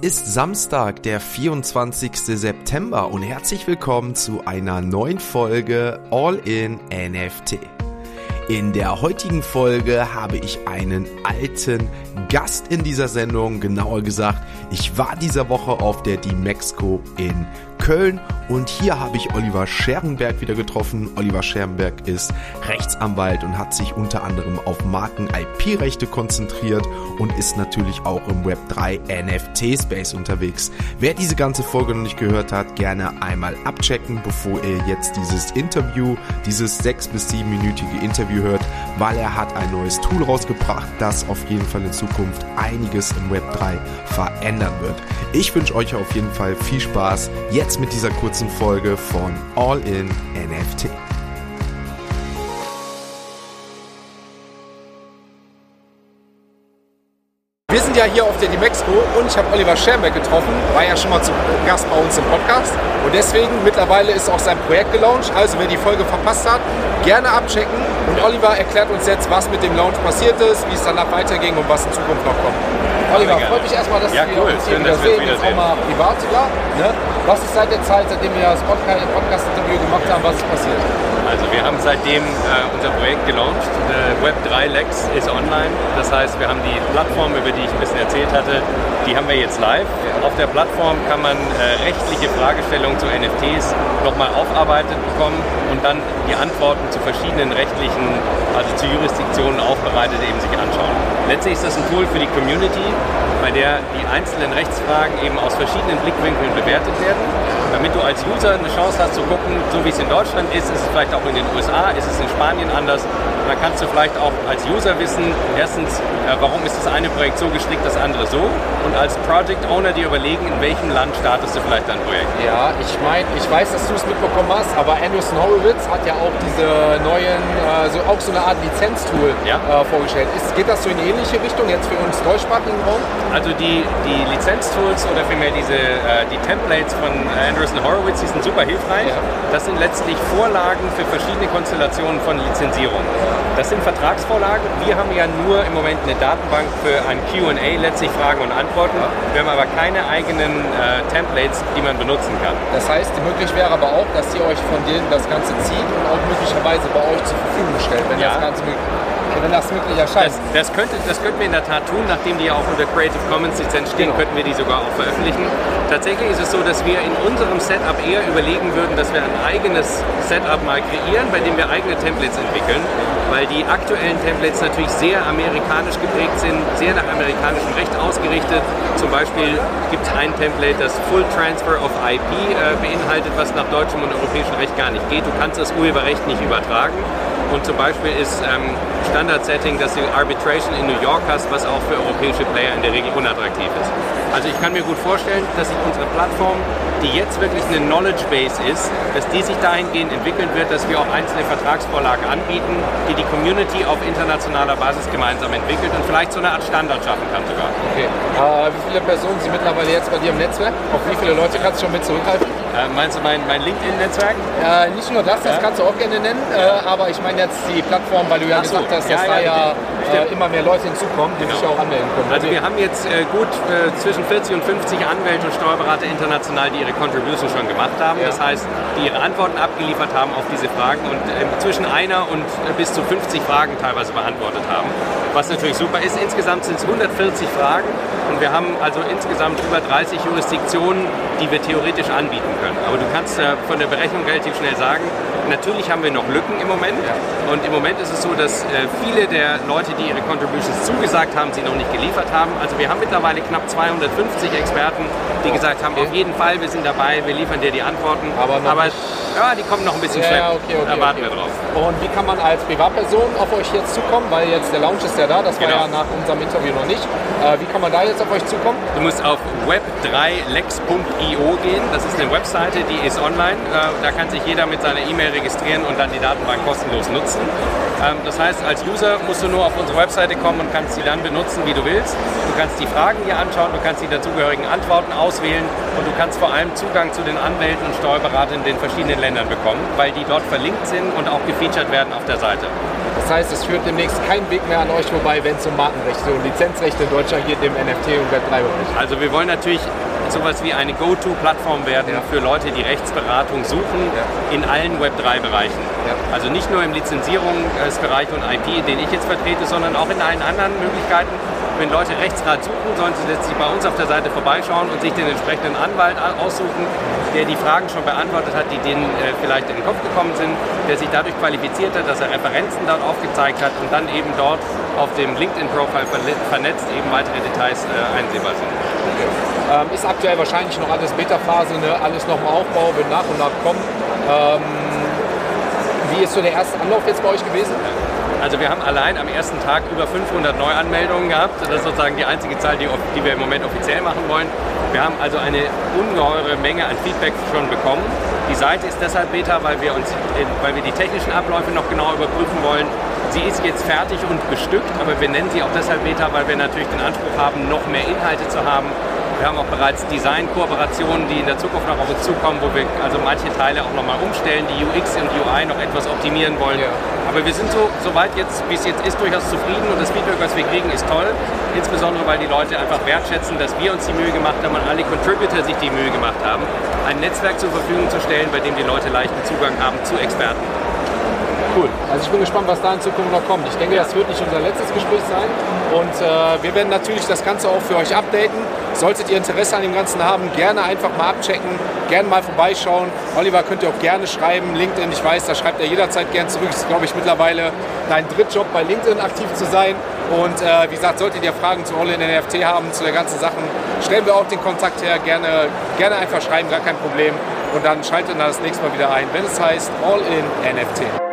ist Samstag, der 24. September und herzlich willkommen zu einer neuen Folge All in NFT. In der heutigen Folge habe ich einen alten Gast in dieser Sendung. Genauer gesagt, ich war dieser Woche auf der D-Mexco in Köln und hier habe ich Oliver Scherenberg wieder getroffen. Oliver Scherenberg ist Rechtsanwalt und hat sich unter anderem auf Marken-IP-Rechte konzentriert und ist natürlich auch im Web3 NFT-Space unterwegs. Wer diese ganze Folge noch nicht gehört hat, gerne einmal abchecken, bevor ihr jetzt dieses Interview, dieses sechs- bis siebenminütige Interview hört, weil er hat ein neues Tool rausgebracht, das auf jeden Fall in Zukunft einiges im Web3 verändern wird. Ich wünsche euch auf jeden Fall viel Spaß jetzt mit dieser kurzen Folge von All in NFT. Sind ja hier auf der Dimexco und ich habe Oliver Schermbeck getroffen, war ja schon mal zu Gast bei uns im Podcast und deswegen mittlerweile ist auch sein Projekt gelauncht. Also wer die Folge verpasst hat, gerne abchecken und Oliver erklärt uns jetzt, was mit dem Launch passiert ist, wie es danach weiterging und was in Zukunft noch kommt. Oliver, freut mich erstmal, dass Ja, wir cool. uns hier Schön, wieder sehen, jetzt auch mal privat sogar. Ne? Was ist seit der Zeit, seitdem wir das Podcast- Podcast-Interview gemacht haben, was ist passiert? Also wir haben seitdem äh, unser Projekt gelauncht. Äh, Web3 Lex ist online. Das heißt, wir haben die Plattform, über die ich ein bisschen erzählt hatte, die haben wir jetzt live. Auf der Plattform kann man äh, rechtliche Fragestellungen zu NFTs nochmal aufarbeitet bekommen und dann die Antworten zu verschiedenen rechtlichen, also zu Jurisdiktionen aufbereitet eben sich anschauen. Letztlich ist das ein Tool für die Community, bei der die einzelnen Rechtsfragen eben aus verschiedenen Blickwinkeln bewertet werden, damit du als User eine Chance hast zu gucken, so wie es in Deutschland ist, ist es vielleicht auch in den USA, ist es in Spanien anders. Dann kannst du vielleicht auch als User wissen, erstens, äh, warum ist das eine Projekt so gestrickt, das andere so und als Project Owner dir überlegen, in welchem Land startest du vielleicht dein Projekt. Ja, ich meine, ich weiß, dass du es mitbekommen hast, aber Anderson Horowitz hat ja auch diese neuen, äh, so auch so eine Art Lizenztool Ja. äh, vorgestellt. Ist, geht das so in die ähnliche Richtung jetzt für uns deutschsprachigen Raum? Also die, die Lizenztools oder vielmehr diese, die Templates von äh, Andreessen Horowitz, die sind super hilfreich. Das sind letztlich Vorlagen für verschiedene Konstellationen von Lizenzierung. Das sind Vertragsvorlagen. Wir haben ja nur im Moment eine Datenbank für ein Q&A, letztlich Fragen und Antworten. Wir haben aber keine eigenen äh, Templates, die man benutzen kann. Das heißt, möglich wäre aber auch, dass ihr euch von denen das Ganze zieht und auch möglicherweise bei euch zur Verfügung stellt, wenn Ja. das Ganze möglich, wenn das möglich erscheint. Das, das, könnte, das könnten wir in der Tat tun, nachdem die ja auch unter Creative Commons Lizenz stehen, Genau. könnten wir die sogar auch veröffentlichen. Tatsächlich ist es so, dass wir in unserem Setup eher überlegen würden, dass wir ein eigenes Setup mal kreieren, bei dem wir eigene Templates entwickeln, weil die aktuellen Templates natürlich sehr amerikanisch geprägt sind, sehr nach amerikanischem Recht ausgerichtet. Zum Beispiel gibt es ein Template, das Full Transfer of IP äh, beinhaltet, was nach deutschem und europäischem Recht gar nicht geht. Du kannst das Urheberrecht nicht übertragen. Und zum Beispiel ist ähm, Standard-Setting, dass du Arbitration in New York hast, was auch für europäische Player in der Regel unattraktiv ist. Also ich kann mir gut vorstellen, dass sich unsere Plattform, die jetzt wirklich eine Knowledge Base ist, dass die sich dahingehend entwickeln wird, dass wir auch einzelne Vertragsvorlagen anbieten, die die Community auf internationaler Basis gemeinsam entwickelt und vielleicht so eine Art Standard schaffen kann sogar. Okay. Äh, wie viele Personen sind mittlerweile jetzt bei dir im Netzwerk? Auf wie viele Leute kannst du schon mit zurückhalten? Äh, meinst du mein, mein LinkedIn-Netzwerk? Äh, nicht nur das, das Ja. kannst du auch gerne nennen, äh, aber ich meine jetzt die Plattform, weil du ja so. gesagt hast, dass da ja, äh, immer mehr Leute hinzukommen, die sich Genau. auch anmelden können. Also wir haben jetzt äh, gut zwischen 40 und 50 Anwälte und Steuerberater international, die ihre Contribution schon gemacht haben. Das heißt, die ihre Antworten abgeliefert haben auf diese Fragen und zwischen einer und bis zu 50 Fragen teilweise beantwortet haben. Was natürlich super ist. Insgesamt sind es 140 Fragen und wir haben also insgesamt über 30 Jurisdiktionen, die wir theoretisch anbieten können. Aber du kannst äh, von der Berechnung relativ schnell sagen, natürlich haben wir noch Lücken im Moment. Und im Moment ist es so, dass äh, viele der Leute, die ihre Contributions zugesagt haben, sie noch nicht geliefert haben. Also wir haben mittlerweile knapp 250 Experten, die gesagt haben, auf jeden Fall, wir sind dabei, wir liefern dir die Antworten. Aber nicht- ja, die kommen noch ein bisschen Ja, schleppend. okay, okay, da warten okay. wir drauf. Und wie kann man als Privatperson auf euch jetzt zukommen? Weil jetzt der Launch ist ja da, das war Genau. ja nach unserem Interview noch nicht. Äh, wie kann man da jetzt auf euch zukommen? Du musst auf web3lex.io gehen. Das ist eine Webseite, die ist online. Äh, Da kann sich jeder mit seiner E-Mail registrieren und dann die Datenbank kostenlos nutzen. Ähm, Das heißt, als User musst du nur auf unsere Webseite kommen und kannst sie dann benutzen, wie du willst. Du kannst die Fragen dir anschauen, du kannst die dazugehörigen Antworten auswählen und du kannst vor allem Zugang zu den Anwälten und Steuerberatern in den verschiedenen Ländern bekommen, weil die dort verlinkt sind und auch gefeatured werden auf der Seite. Das heißt, es führt demnächst kein Weg mehr an euch vorbei, wenn es um Markenrechte und Lizenzrechte in Deutschland geht, im NFT und Web3-Bereich. Also wir wollen natürlich sowas wie eine Go-To-Plattform werden Ja. für Leute, die Rechtsberatung suchen Ja. in allen Web3-Bereichen. Ja. Also nicht nur im Lizenzierungsbereich und IP, den ich jetzt vertrete, sondern auch in allen anderen Möglichkeiten. Wenn Leute Rechtsrat suchen, sollen sie letztlich bei uns auf der Seite vorbeischauen und sich den entsprechenden Anwalt aussuchen, der die Fragen schon beantwortet hat, die denen äh, vielleicht in den Kopf gekommen sind, der sich dadurch qualifiziert hat, dass er Referenzen dort aufgezeigt hat und dann eben dort auf dem LinkedIn-Profile vernetzt eben weitere Details äh, einsehbar sind. Ähm, ist aktuell wahrscheinlich noch alles Beta-Phase, ne? alles noch im Aufbau, wird nach und nach kommen. Ähm, wie ist so der erste Anlauf jetzt bei euch gewesen? Also wir haben allein am ersten Tag über 500 Neuanmeldungen gehabt. Das ist sozusagen die einzige Zahl, die, die wir im Moment offiziell machen wollen. Wir haben also eine ungeheure Menge an Feedback schon bekommen. Die Seite ist deshalb Beta, weil wir, uns, weil wir die technischen Abläufe noch genauer überprüfen wollen. Sie ist jetzt fertig und bestückt, aber wir nennen sie auch deshalb Beta, weil wir natürlich den Anspruch haben, noch mehr Inhalte zu haben. Wir haben auch bereits Design-Kooperationen, die in der Zukunft noch auf uns zukommen, wo wir also manche Teile auch nochmal umstellen, die UX und UI noch etwas optimieren wollen. Ja. Aber wir sind so soweit jetzt, wie es jetzt ist, durchaus zufrieden und das Feedback, was wir kriegen, ist toll. Insbesondere, weil die Leute einfach wertschätzen, dass wir uns die Mühe gemacht haben und alle Contributor sich die Mühe gemacht haben, ein Netzwerk zur Verfügung zu stellen, bei dem die Leute leichten Zugang haben zu Experten. Cool. Also ich bin gespannt, was da in Zukunft noch kommt. Ich denke, das wird nicht unser letztes Gespräch sein. Und äh, wir werden natürlich das Ganze auch für euch updaten. Solltet ihr Interesse an dem Ganzen haben, gerne einfach mal abchecken, gerne mal vorbeischauen. Oliver könnt ihr auch gerne schreiben. LinkedIn, ich weiß, da schreibt er jederzeit gern zurück. Das ist, glaube ich, mittlerweile dein Drittjob bei LinkedIn aktiv zu sein. Und äh, wie gesagt, solltet ihr Fragen zu All in NFT haben, zu der ganzen Sachen, stellen wir auch den Kontakt her. Gerne, gerne einfach schreiben, gar kein Problem. Und dann schaltet ihr das nächste Mal wieder ein, wenn es heißt All in NFT.